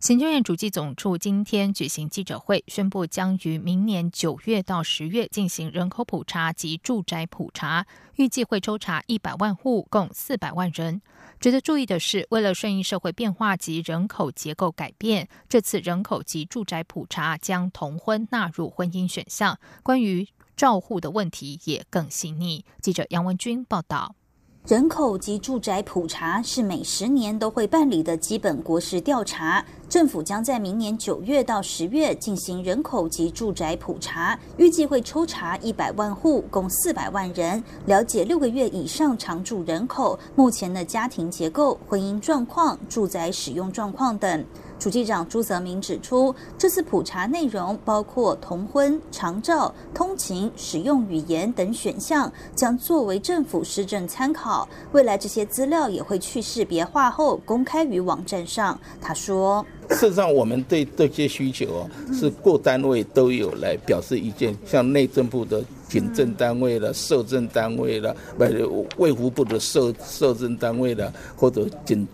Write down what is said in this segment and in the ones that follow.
行政院主计总处今天举行记者会，宣布将于明年九月到十月进行人口普查及住宅普查，预计会抽查一百万户，共四百万人。值得注意的是，为了顺应社会变化及人口结构改变，这次人口及住宅普查将同婚纳入婚姻选项。关于照护的问题也更细腻。记者杨文君报道。人口及住宅普查是每十年都会办理的基本国事调查。政府将在明年九月到十月进行人口及住宅普查，预计会抽查一百万户，共四百万人，了解六个月以上常住人口目前的家庭结构、婚姻状况、住宅使用状况等。主机长朱泽明指出，这次普查内容包括同婚、长照、通勤、使用语言等选项，将作为政府施政参考。未来这些资料也会去识别化后公开于网站上。他说。事实上，我们对这些需求哦，是各单位都有来表示意见，像内政部的警政单位了、社政单位了，不，卫福部的社社政单位了，或者警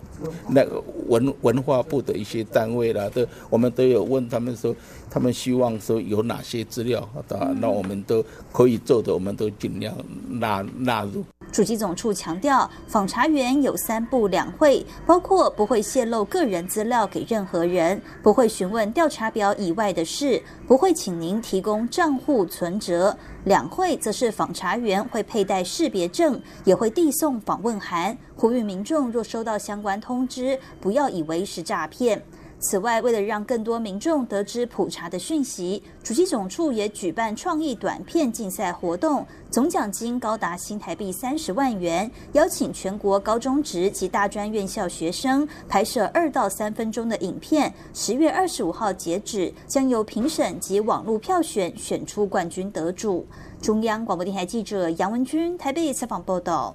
那个文文化部的一些单位啦，都我们都有问他们说，他们希望说有哪些资料，啊，那我们都可以做的，我们都尽量纳纳入。主机总处强调，访查员有三不两会，包括不会泄露个人资料给任何人，不会询问调查表以外的事，不会请您提供账户存折。两会则是访查员会佩戴识别证，也会递送访问函，呼吁民众若收到相关通知，不要以为是诈骗。此外，为了让更多民众得知普查的讯息，主机总处也举办创意短片竞赛活动，总奖金高达新台币三十万元，邀请全国高中职及大专院校学生拍摄二到三分钟的影片。十月二十五号截止，将由评审及网络票选选出冠军得主。中央广播电台记者杨文君台北采访报道。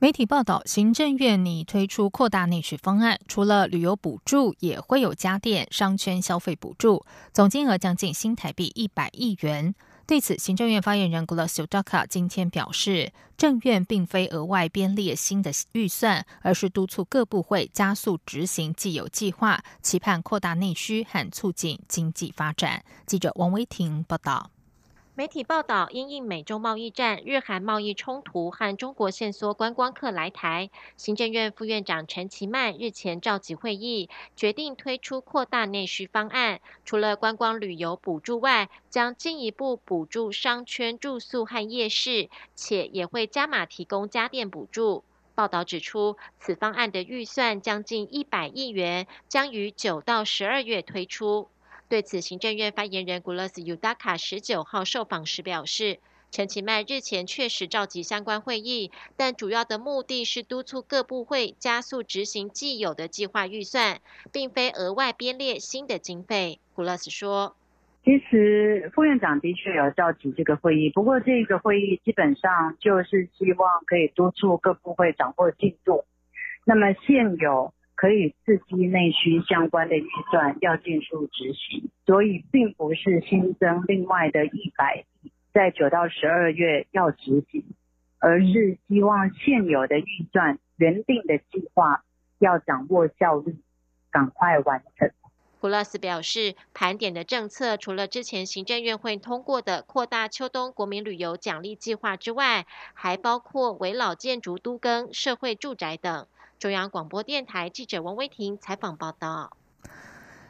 媒体报道，行政院拟推出扩大内需方案，除了旅游补助，也会有家电商圈消费补助，总金额将近新台币一百亿元。对此，行政院发言人 g l a s d a k a 今天表示，政院并非额外编列新的预算，而是督促各部会加速执行既有计划，期盼扩大内需和促进经济发展。记者王维婷报道。媒体报道，因应美中贸易战、日韩贸易冲突和中国限缩观光客来台，行政院副院长陈其迈日前召集会议，决定推出扩大内需方案。除了观光旅游补助外，将进一步补助商圈住宿和夜市，且也会加码提供家电补助。报道指出，此方案的预算将近一百亿元，将于九到十二月推出。对此，行政院发言人古勒斯尤达卡十九号受访时表示，陈其迈日前确实召集相关会议，但主要的目的是督促各部会加速执行既有的计划预算，并非额外编列新的经费。古勒斯说：“其实副院长的确有召集这个会议，不过这个会议基本上就是希望可以督促各部会掌握进度。那么现有。”可以刺激内需相关的预算要尽速执行，所以并不是新增另外的一百亿在九到十二月要执行，而是希望现有的预算原定的计划要掌握效率，赶快完成。普拉斯表示，盘点的政策除了之前行政院会通过的扩大秋冬国民旅游奖励计划之外，还包括围老建筑都更、社会住宅等。中央广播电台记者王威婷采访报道：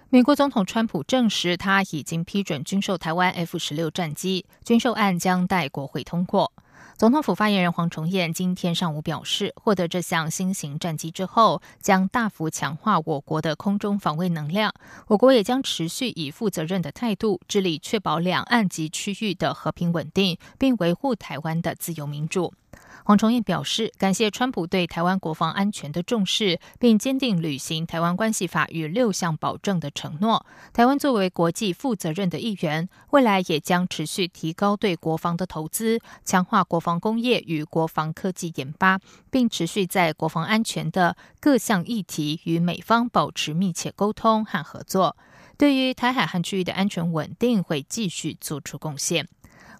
美国总统川普证实，他已经批准军售台湾 F 十六战机，军售案将待国会通过。总统府发言人黄崇彦今天上午表示，获得这项新型战机之后，将大幅强化我国的空中防卫能量。我国也将持续以负责任的态度，致力确保两岸及区域的和平稳定，并维护台湾的自由民主。黄崇彦表示，感谢川普对台湾国防安全的重视，并坚定履行《台湾关系法》与六项保证的承诺。台湾作为国际负责任的一员，未来也将持续提高对国防的投资，强化国防工业与国防科技研发，并持续在国防安全的各项议题与美方保持密切沟通和合作。对于台海和区域的安全稳定，会继续做出贡献。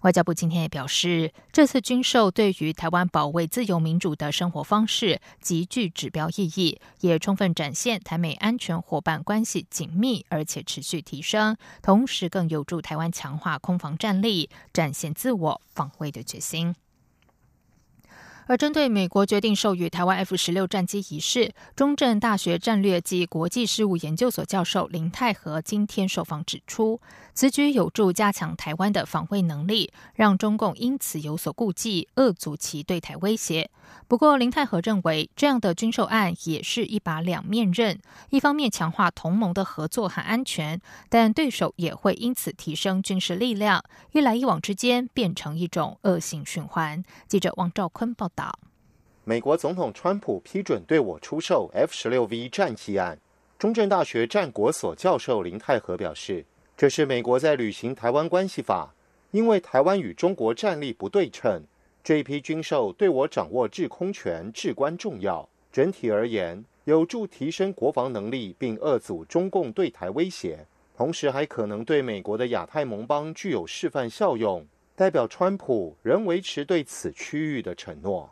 外交部今天也表示，这次军售对于台湾保卫自由民主的生活方式极具指标意义，也充分展现台美安全伙伴关系紧密而且持续提升，同时更有助台湾强化空防战力，展现自我防卫的决心。而针对美国决定授予台湾 F 十六战机一事，中正大学战略及国际事务研究所教授林泰和今天受访指出，此举有助加强台湾的防卫能力，让中共因此有所顾忌，遏阻其对台威胁。不过，林泰和认为，这样的军售案也是一把两面刃，一方面强化同盟的合作和安全，但对手也会因此提升军事力量，一来一往之间变成一种恶性循环。记者王兆坤报道。美国总统川普批准对我出售 F 十六 V 战机案，中正大学战国所教授林泰和表示，这是美国在履行台湾关系法，因为台湾与中国战力不对称。这一批军售对我掌握制空权至关重要。整体而言，有助提升国防能力，并遏阻中共对台威胁，同时还可能对美国的亚太盟邦具有示范效用。代表川普仍维持对此区域的承诺。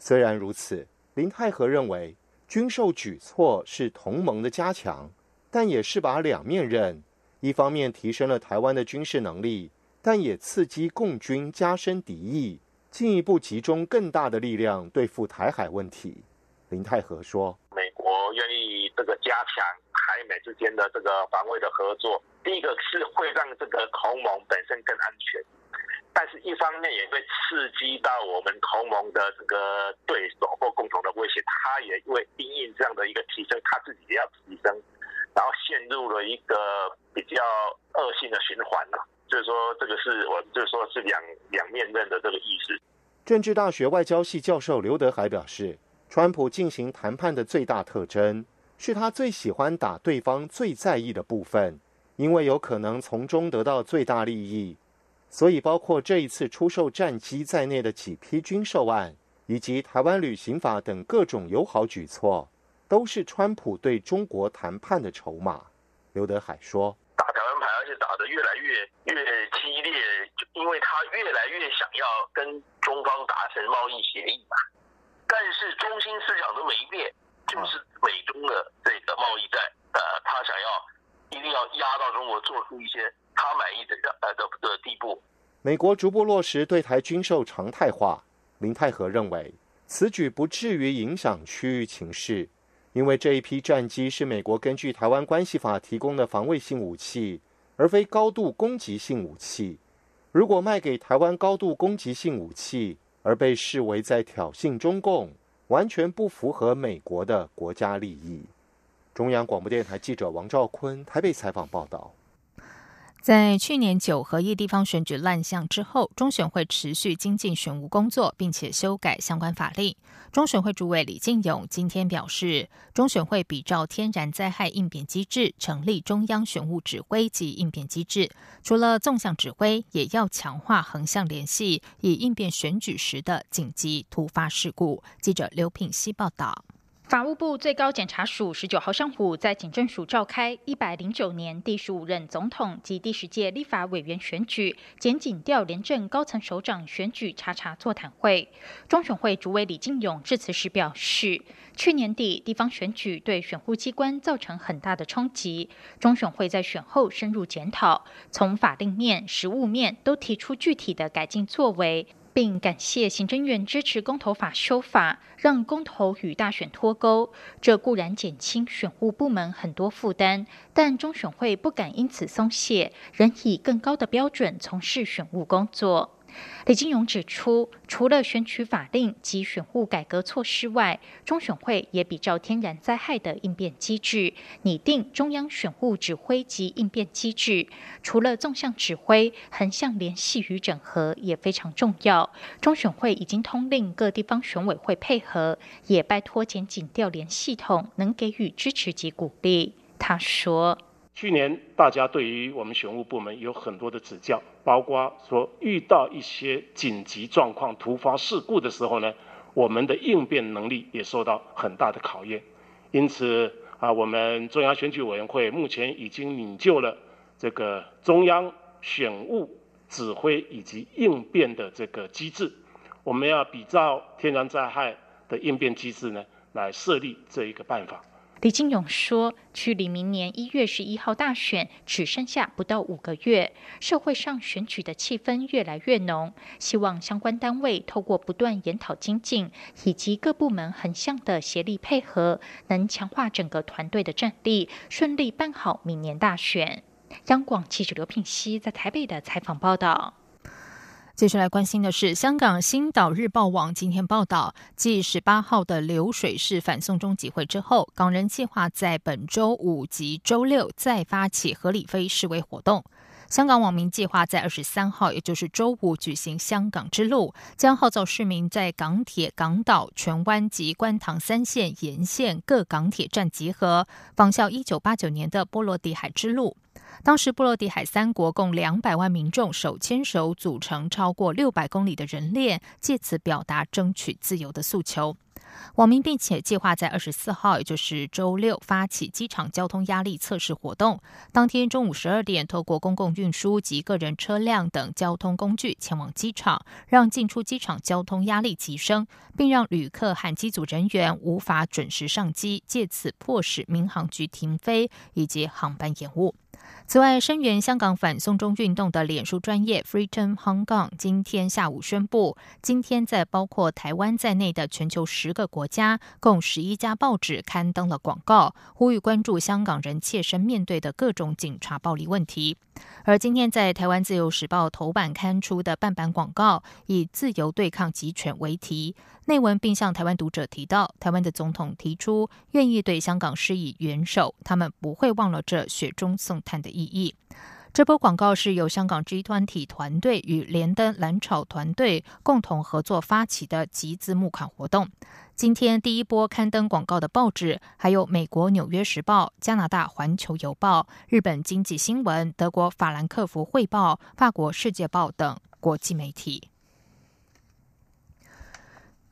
虽然如此，林泰和认为军售举措是同盟的加强，但也是把两面刃。一方面提升了台湾的军事能力，但也刺激共军加深敌意。进一步集中更大的力量对付台海问题，林泰和说：“美国愿意这个加强台美之间的这个防卫的合作，第一个是会让这个同盟本身更安全，但是一方面也会刺激到我们同盟的这个对手或共同的威胁，他也会因应这样的一个提升，他自己也要提升，然后陷入了一个比较恶性的循环了。”就是说，这个是我就说是两两面刃的这个意思。政治大学外交系教授刘德海表示，川普进行谈判的最大特征是他最喜欢打对方最在意的部分，因为有可能从中得到最大利益。所以，包括这一次出售战机在内的几批军售案，以及台湾旅行法等各种友好举措，都是川普对中国谈判的筹码。刘德海说。打台湾牌，而且打得越来越越激烈，就因为他越来越想要跟中方达成贸易协议嘛。但是中心思想都没变，就是美中的这个贸易战，呃，他想要一定要压到中国做出一些他满意的呃的的地步。美国逐步落实对台军售常态化，林泰和认为此举不至于影响区域情势，因为这一批战机是美国根据台湾关系法提供的防卫性武器。而非高度攻击性武器。如果卖给台湾高度攻击性武器，而被视为在挑衅中共，完全不符合美国的国家利益。中央广播电台记者王兆坤台北采访报道。在去年九合一地方选举乱象之后，中选会持续精进选务工作，并且修改相关法令。中选会主委李进勇今天表示，中选会比照天然灾害应变机制，成立中央选务指挥及应变机制。除了纵向指挥，也要强化横向联系，以应变选举时的紧急突发事故。记者刘品希报道。法务部最高检察署十九号上午在警政署召开一百零九年第十五任总统及第十届立法委员选举检警调廉政高层首长选举查查座谈会。中选会主委李进勇致辞时表示，去年底地方选举对选务机关造成很大的冲击，中选会在选后深入检讨，从法令面、实务面都提出具体的改进作为。并感谢行政院支持公投法修法，让公投与大选脱钩。这固然减轻选务部门很多负担，但中选会不敢因此松懈，仍以更高的标准从事选务工作。李金勇指出，除了选举法令及选务改革措施外，中选会也比照天然灾害的应变机制，拟定中央选务指挥及应变机制。除了纵向指挥，横向联系与整合也非常重要。中选会已经通令各地方选委会配合，也拜托检警调联系统能给予支持及鼓励。他说。去年大家对于我们选务部门有很多的指教，包括说遇到一些紧急状况、突发事故的时候呢，我们的应变能力也受到很大的考验。因此啊，我们中央选举委员会目前已经拟就了这个中央选务指挥以及应变的这个机制，我们要比照天然灾害的应变机制呢，来设立这一个办法。李金勇说：“距离明年一月十一号大选只剩下不到五个月，社会上选举的气氛越来越浓。希望相关单位透过不断研讨精进，以及各部门横向的协力配合，能强化整个团队的战力，顺利办好明年大选。”央广记者刘品熙在台北的采访报道。接下来关心的是，香港《星岛日报》网今天报道，继十八号的流水式反送中集会之后，港人计划在本周五及周六再发起合理非示威活动。香港网民计划在二十三号，也就是周五举行香港之路，将号召市民在港铁、港岛、荃湾及观塘三线沿线各港铁站集合，仿效一九八九年的波罗的海之路。当时，波罗的海三国共两百万民众手牵手组成超过六百公里的人链，借此表达争取自由的诉求。网民并且计划在二十四号，也就是周六发起机场交通压力测试活动。当天中午十二点，透过公共运输及个人车辆等交通工具前往机场，让进出机场交通压力提升，并让旅客和机组人员无法准时上机，借此迫使民航局停飞以及航班延误。此外，声援香港反送中运动的脸书专业 Freedom Hong Kong 今天下午宣布，今天在包括台湾在内的全球十个国家，共十一家报纸刊登了广告，呼吁关注香港人切身面对的各种警察暴力问题。而今天在台湾自由时报头版刊出的半版广告，以“自由对抗集权”为题。内文并向台湾读者提到，台湾的总统提出愿意对香港施以援手，他们不会忘了这雪中送炭的意义。这波广告是由香港 G 团体团队与连登蓝草团队共同合作发起的集资募款活动。今天第一波刊登广告的报纸还有美国《纽约时报》、加拿大《环球邮报》、日本经济新闻、德国法兰克福汇报、法国《世界报》等国际媒体。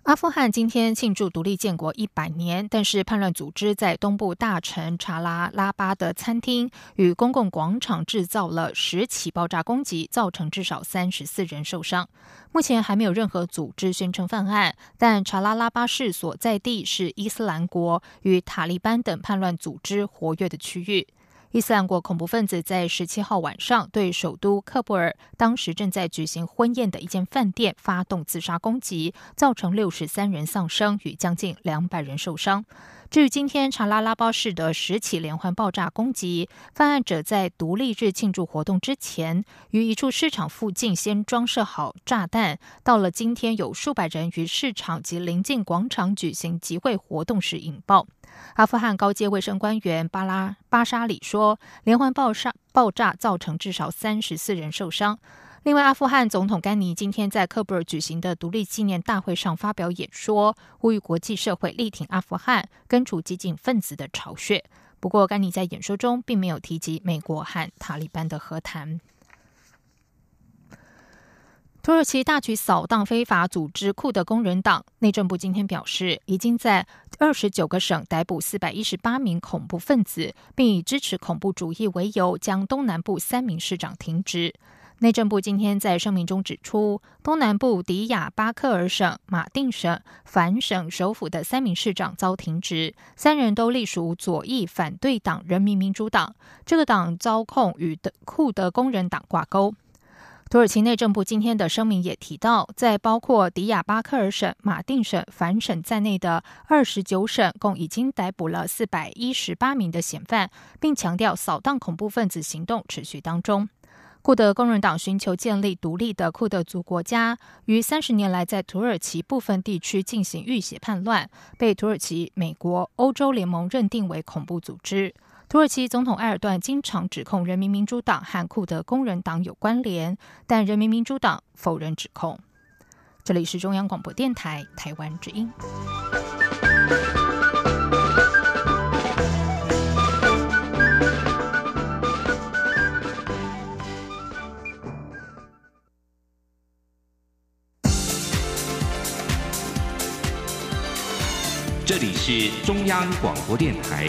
阿富汗今天庆祝独立建国一百年，但是叛乱组织在东部大城查拉拉巴的餐厅与公共广场制造了十起爆炸攻击，造成至少三十四人受伤。目前还没有任何组织宣称犯案，但查拉拉巴市所在地是伊斯兰国与塔利班等叛乱组织活跃的区域。伊斯兰国恐怖分子在十七号晚上对首都喀布尔当时正在举行婚宴的一间饭店发动自杀攻击，造成六十三人丧生与将近两百人受伤。至于今天查拉拉巴市的十起连环爆炸攻击，犯案者在独立日庆祝活动之前，于一处市场附近先装设好炸弹。到了今天，有数百人于市场及邻近广场举行集会活动时引爆。阿富汗高阶卫生官员巴拉巴沙里说，连环爆炸爆炸造成至少三十四人受伤。另外，阿富汗总统甘尼今天在喀布尔举行的独立纪念大会上发表演说，呼吁国际社会力挺阿富汗，根除激进分子的巢穴。不过，甘尼在演说中并没有提及美国和塔利班的和谈。土耳其大举扫荡非法组织库德工人党，内政部今天表示，已经在二十九个省逮捕四百一十八名恐怖分子，并以支持恐怖主义为由，将东南部三名市长停职。内政部今天在声明中指出，东南部迪亚巴克尔省、马定省、凡省首府的三名市长遭停职，三人都隶属左翼反对党人民民主党，这个党遭控与库德工人党挂钩。土耳其内政部今天的声明也提到，在包括迪亚巴克尔省、马定省、凡省在内的二十九省，共已经逮捕了四百一十八名的嫌犯，并强调扫荡恐怖分子行动持续当中。库德工人党寻求建立独立的库德族国家，于三十年来在土耳其部分地区进行浴血叛乱，被土耳其、美国、欧洲联盟认定为恐怖组织。土耳其总统埃尔段经常指控人民民主党和库德工人党有关联，但人民民主党否认指控。这里是中央广播电台台湾之音。这里是中央广播电台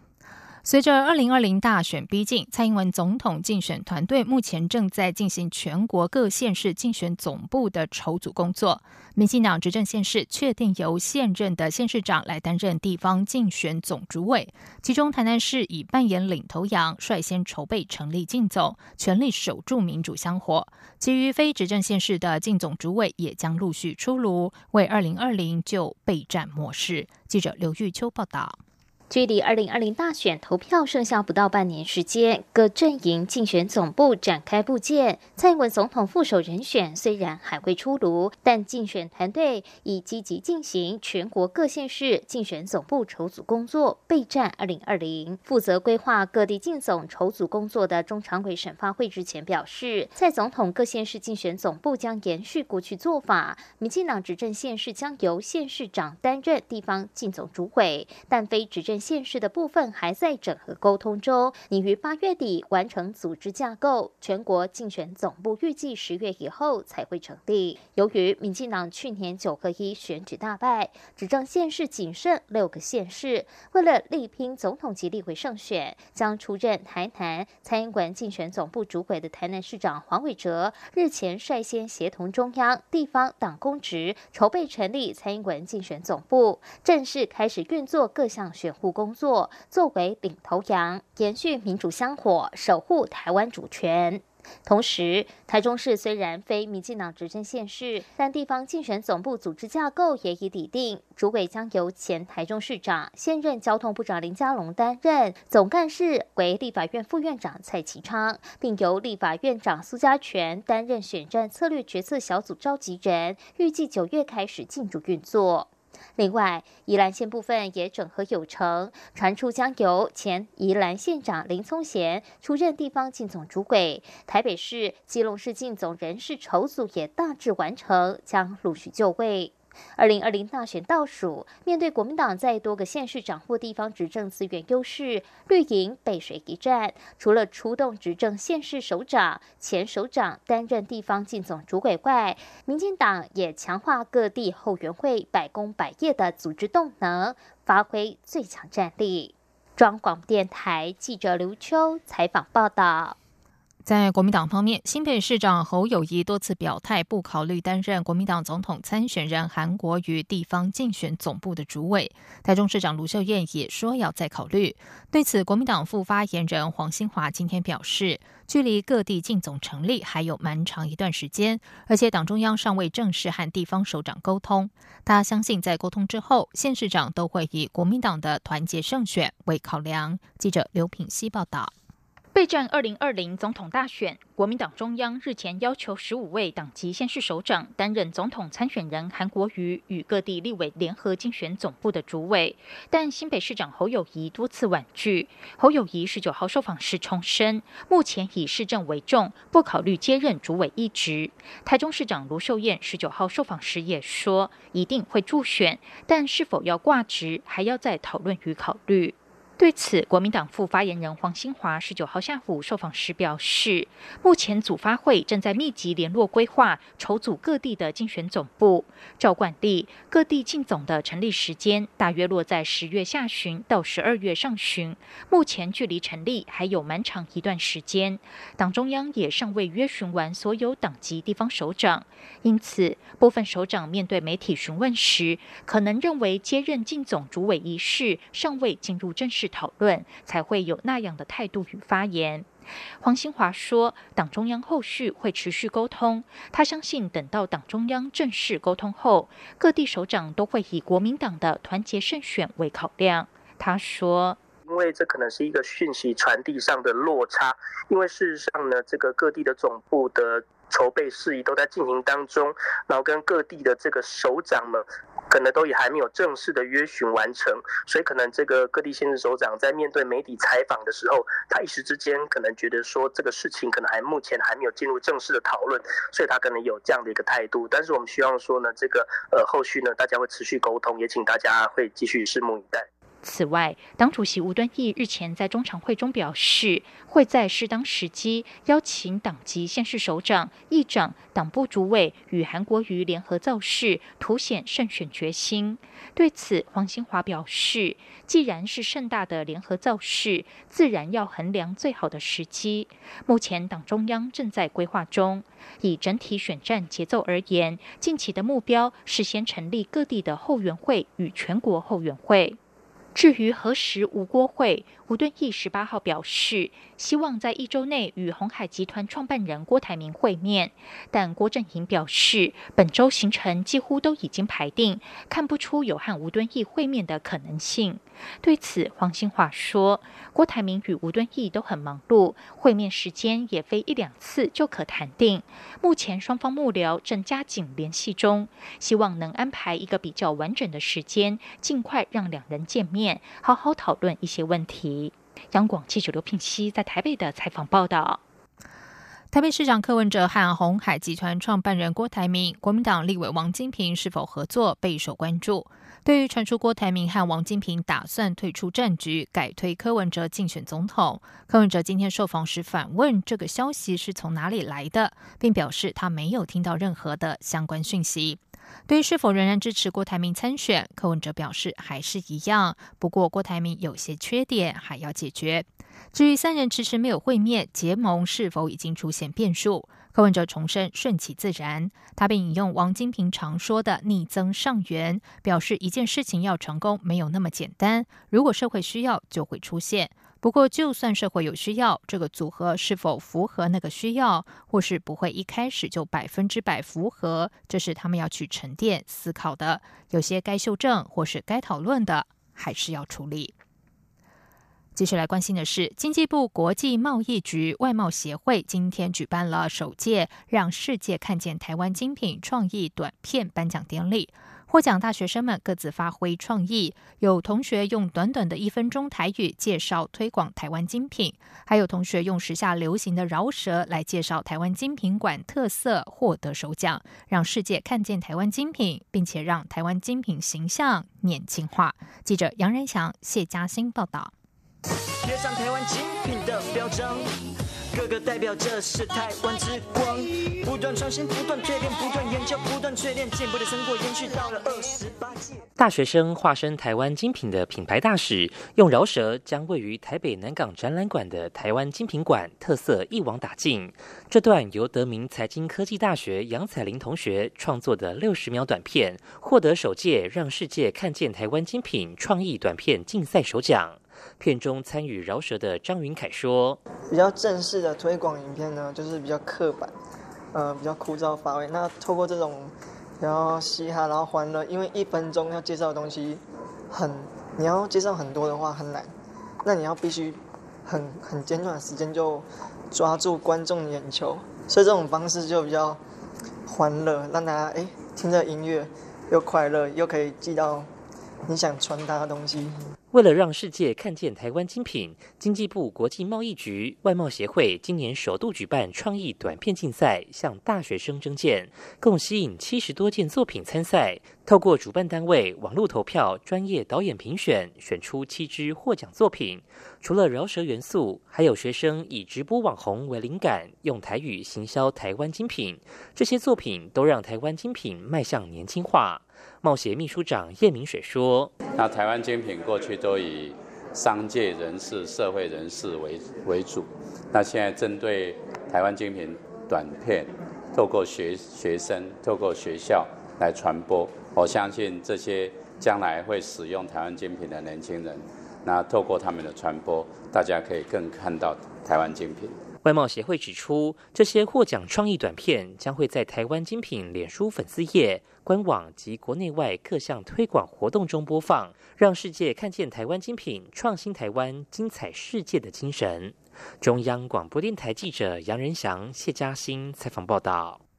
随着二零二零大选逼近，蔡英文总统竞选团队目前正在进行全国各县市竞选总部的筹组工作。民进党执政县市确定由现任的县市长来担任地方竞选总主委，其中台南市以扮演领头羊，率先筹备成立竞总，全力守住民主香火。其余非执政县市的竞总主委也将陆续出炉，为二零二零就备战模式。记者刘玉秋报道。距离二零二零大选投票剩下不到半年时间，各阵营竞选总部展开布建。蔡英文总统副手人选虽然还未出炉，但竞选团队已积极进行全国各县市竞选总部筹组工作，备战二零二零。负责规划各地竞总筹组工作的中常委沈发会之前表示，蔡总统各县市竞选总部将延续过去做法，民进党执政县市将由县市长担任地方竞总主委，但非执政。县市的部分还在整合沟通中，拟于八月底完成组织架构。全国竞选总部预计十月以后才会成立。由于民进党去年九合一选举大败，执政县市仅剩六个县市，为了力拼总统及立委胜选，将出任台南蔡英文竞选总部主委的台南市长黄伟哲日前率先协同中央地方党公职，筹备成立蔡英文竞选总部，正式开始运作各项选务。工作作为领头羊，延续民主香火，守护台湾主权。同时，台中市虽然非民进党执政县市，但地方竞选总部组织架构也已拟定，主委将由前台中市长、现任交通部长林佳龙担任，总干事为立法院副院长蔡其昌，并由立法院长苏家全担任选战策略决策小组召集人，预计九月开始进驻运作。另外，宜兰县部分也整合有成，传出将由前宜兰县长林聪贤出任地方竞总主委。台北市、基隆市竞总人事筹组也大致完成，将陆续就位。二零二零大选倒数，面对国民党在多个县市掌握地方执政资源优势，绿营背水一战，除了出动执政县市首长、前首长担任地方竞总主委外，民进党也强化各地后援会百工百业的组织动能，发挥最强战力。中广电台记者刘秋采访报道。在国民党方面，新北市长侯友谊多次表态不考虑担任国民党总统参选人韩国瑜地方竞选总部的主委。台中市长卢秀燕也说要再考虑。对此，国民党副发言人黄兴华今天表示，距离各地竞总成立还有蛮长一段时间，而且党中央尚未正式和地方首长沟通。他相信在沟通之后，县市长都会以国民党的团结胜选为考量。记者刘品希报道。备战二零二零总统大选，国民党中央日前要求十五位党籍县市首长担任总统参选人韩国瑜与各地立委联合竞选总部的主委，但新北市长侯友谊多次婉拒。侯友谊十九号受访时重申，目前以市政为重，不考虑接任主委一职。台中市长卢秀燕十九号受访时也说，一定会助选，但是否要挂职，还要再讨论与考虑。对此，国民党副发言人黄兴华十九号下午受访时表示，目前组发会正在密集联络规划，筹组各地的竞选总部。照惯例，各地竞总的成立时间大约落在十月下旬到十二月上旬。目前距离成立还有蛮长一段时间，党中央也尚未约询完所有党籍地方首长，因此部分首长面对媒体询问时，可能认为接任竞总主委一事尚未进入正式。讨论，才会有那样的态度与发言。黄兴华说，党中央后续会持续沟通，他相信等到党中央正式沟通后，各地首长都会以国民党的团结胜选为考量。他说。因为这可能是一个讯息传递上的落差，因为事实上呢，这个各地的总部的筹备事宜都在进行当中，然后跟各地的这个首长们，可能都也还没有正式的约询完成，所以可能这个各地县市首长在面对媒体采访的时候，他一时之间可能觉得说这个事情可能还目前还没有进入正式的讨论，所以他可能有这样的一个态度。但是我们希望说呢，这个呃后续呢，大家会持续沟通，也请大家会继续拭目以待。此外，党主席吴敦义日前在中常会中表示，会在适当时机邀请党籍县市首长、议长、党部主委与韩国瑜联合造势，凸显胜选决心。对此，黄兴华表示，既然是盛大的联合造势，自然要衡量最好的时机。目前党中央正在规划中，以整体选战节奏而言，近期的目标是先成立各地的后援会与全国后援会。至于何时吴郭会，吴敦义十八号表示，希望在一周内与红海集团创办人郭台铭会面，但郭正营表示，本周行程几乎都已经排定，看不出有和吴敦义会面的可能性。对此，黄兴华说，郭台铭与吴敦义都很忙碌，会面时间也非一两次就可谈定。目前双方幕僚正加紧联系中，希望能安排一个比较完整的时间，尽快让两人见面，面好好讨论一些问题。央广记者刘聘熙在台北的采访报道。台北市长柯文哲和红海集团创办人郭台铭、国民党立委王金平是否合作备受关注。对于传出郭台铭和王金平打算退出战局，改推柯文哲竞选总统，柯文哲今天受访时反问这个消息是从哪里来的，并表示他没有听到任何的相关讯息。对于是否仍然支持郭台铭参选，柯文哲表示还是一样，不过郭台铭有些缺点还要解决。至于三人迟迟没有会面，结盟是否已经出现变数？柯文哲重申顺其自然，他并引用王金平常说的“逆增上缘”，表示一件事情要成功没有那么简单，如果社会需要就会出现。不过，就算社会有需要，这个组合是否符合那个需要，或是不会一开始就百分之百符合，这是他们要去沉淀思考的。有些该修正或是该讨论的，还是要处理。继续来关心的是，经济部国际贸易局外贸协会今天举办了首届“让世界看见台湾精品”创意短片颁奖典礼。获奖大学生们各自发挥创意，有同学用短短的一分钟台语介绍推广台湾精品，还有同学用时下流行的饶舌来介绍台湾精品馆特色，获得首奖，让世界看见台湾精品，并且让台湾精品形象年轻化。记者杨仁祥、谢嘉欣报道。贴上台湾精品的标章，各个代表着是台湾之光。不断创新，不断淬炼，不断研究，不断淬炼，进步的成果延续到了二十八届。大学生化身台湾精品的品牌大使，用饶舌将位于台北南港展览馆的台湾精品馆特色一网打尽。这段由德明财经科技大学杨彩玲同学创作的六十秒短片，获得首届让世界看见台湾精品创意短片竞赛首奖。片中参与饶舌的张云凯说：“比较正式的推广影片呢，就是比较刻板，呃，比较枯燥乏味。那透过这种然后嘻哈，然后欢乐，因为一分钟要介绍的东西很，你要介绍很多的话很难，那你要必须很很简短的时间就抓住观众眼球，所以这种方式就比较欢乐，让大家哎听着音乐又快乐，又可以记到你想传达的东西。”为了让世界看见台湾精品，经济部国际贸易局外贸协会今年首度举办创意短片竞赛，向大学生征件，共吸引七十多件作品参赛。透过主办单位网络投票、专业导演评选，选出七支获奖作品。除了饶舌元素，还有学生以直播网红为灵感，用台语行销台湾精品。这些作品都让台湾精品迈向年轻化。贸协秘书长叶明水说：“那台湾精品过去都以商界人士、社会人士为为主，那现在针对台湾精品短片，透过学学生、透过学校来传播，我相信这些将来会使用台湾精品的年轻人，那透过他们的传播，大家可以更看到台湾精品。外贸协会指出，这些获奖创意短片将会在台湾精品脸书粉丝页、官网及国内外各项推广活动中播放，让世界看见台湾精品创新台湾、精彩世界的精神。中央广播电台记者杨仁祥、谢嘉欣采访报道。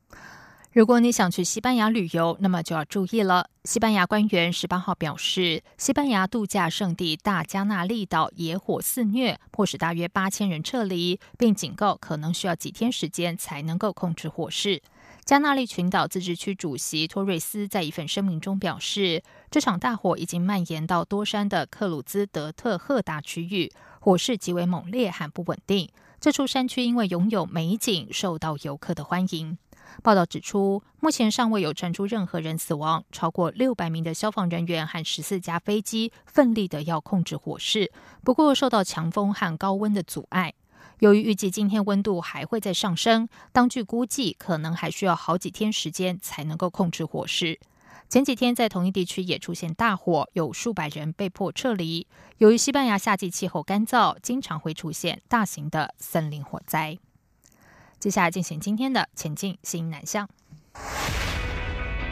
如果你想去西班牙旅游，那么就要注意了。西班牙官员十八号表示，西班牙度假胜地大加那利岛野火肆虐，迫使大约八千人撤离，并警告可能需要几天时间才能够控制火势。加纳利群岛自治区主席托瑞斯在一份声明中表示，这场大火已经蔓延到多山的克鲁兹德特赫达区域，火势极为猛烈和不稳定。这处山区因为拥有美景，受到游客的欢迎。报道指出，目前尚未有传出任何人死亡，超过六百名的消防人员和十四架飞机奋力的要控制火势，不过受到强风和高温的阻碍。由于预计今天温度还会再上升，当局估计可能还需要好几天时间才能够控制火势。前几天在同一地区也出现大火，有数百人被迫撤离。由于西班牙夏季气候干燥，经常会出现大型的森林火灾。接下来进行今天的前进新南向。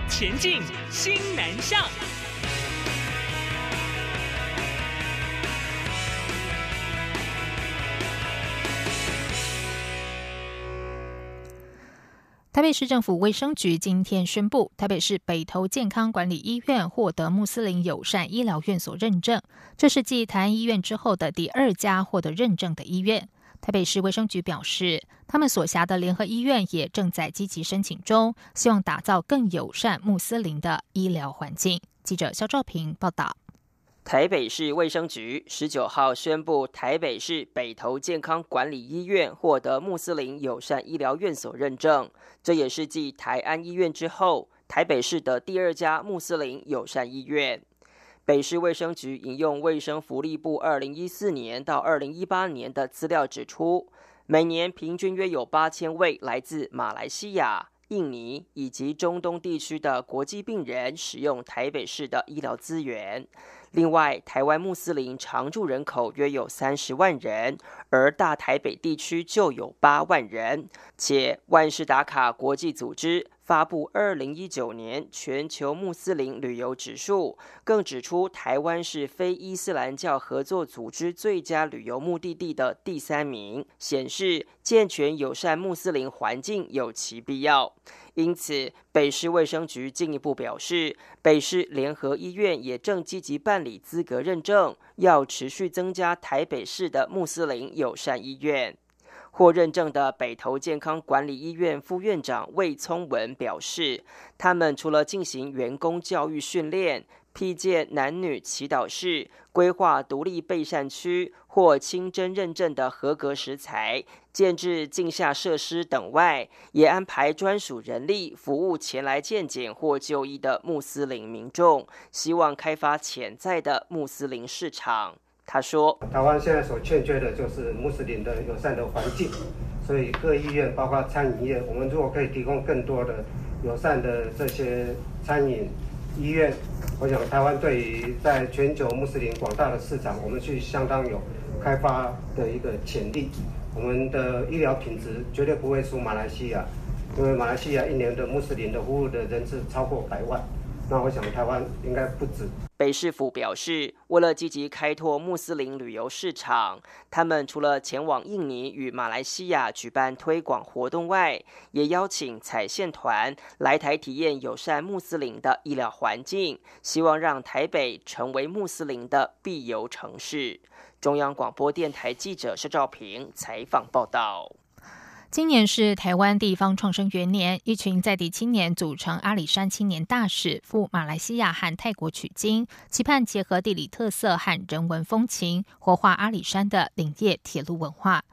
前进新南向。台北市政府卫生局今天宣布，台北市北投健康管理医院获得穆斯林友善医疗院所认证，这是继台安医院之后的第二家获得认证的医院。台北市卫生局表示，他们所辖的联合医院也正在积极申请中，希望打造更友善穆斯林的医疗环境。记者肖兆平报道。台北市卫生局十九号宣布，台北市北投健康管理医院获得穆斯林友善医疗院所认证，这也是继台安医院之后，台北市的第二家穆斯林友善医院。北市卫生局引用卫生福利部二零一四年到二零一八年的资料指出，每年平均约有八千位来自马来西亚、印尼以及中东地区的国际病人使用台北市的医疗资源。另外，台湾穆斯林常住人口约有三十万人，而大台北地区就有八万人，且万事达卡国际组织。发布二零一九年全球穆斯林旅游指数，更指出台湾是非伊斯兰教合作组织最佳旅游目的地的第三名，显示健全友善穆斯林环境有其必要。因此，北市卫生局进一步表示，北市联合医院也正积极办理资格认证，要持续增加台北市的穆斯林友善医院。获认证的北投健康管理医院副院长魏聪文表示，他们除了进行员工教育训练、辟建男女祈祷室、规划独立备膳区或清真认证的合格食材、建制镜下设施等外，也安排专属人力服务前来见检或就医的穆斯林民众，希望开发潜在的穆斯林市场。他说：“台湾现在所欠缺的就是穆斯林的友善的环境，所以各医院，包括餐饮业，我们如果可以提供更多的友善的这些餐饮医院，我想台湾对于在全球穆斯林广大的市场，我们去相当有开发的一个潜力。我们的医疗品质绝对不会输马来西亚，因为马来西亚一年的穆斯林的服务的人次超过百万。”那我想，台湾应该不止。北市府表示，为了积极开拓穆斯林旅游市场，他们除了前往印尼与马来西亚举办推广活动外，也邀请彩线团来台体验友善穆斯林的医疗环境，希望让台北成为穆斯林的必游城市。中央广播电台记者施兆平采访报道。今年是台湾地方创生元年，一群在地青年组成阿里山青年大使，赴马来西亚和泰国取经，期盼结合地理特色和人文风情，活化阿里山的林业铁路文化。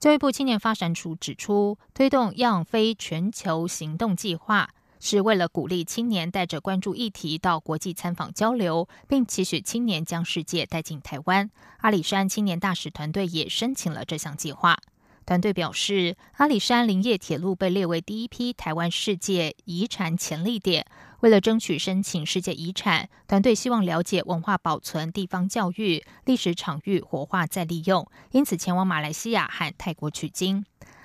教育部青年发展署指出，推动“样非全球行动计划”是为了鼓励青年带着关注议题到国际参访交流，并期许青年将世界带进台湾。阿里山青年大使团队也申请了这项计划。团队表示，阿里山林业铁路被列为第一批台湾世界遗产潜力点。为了争取申请世界遗产，团队希望了解文化保存、地方教育、历史场域活化再利用，因此前往马来西亚和泰国取经。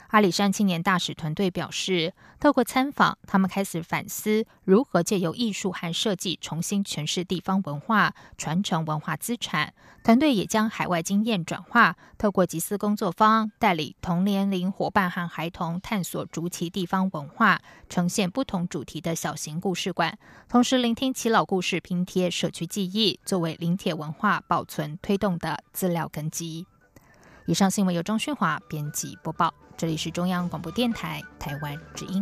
阿里山青年大使团队表示，透过参访，他们开始反思如何借由艺术和设计重新诠释地方文化，传承文化资产。团队也将海外经验转化，透过集思工作坊，带领同年龄伙伴和孩童探索竹崎地方文化，呈现不同主题的小型故事馆，同时聆听耆老故事，拼贴社区记忆，作为林铁文化保存推动的资料根基。以上新闻由张勋华编辑播报。这里是中央广播电台台湾之音。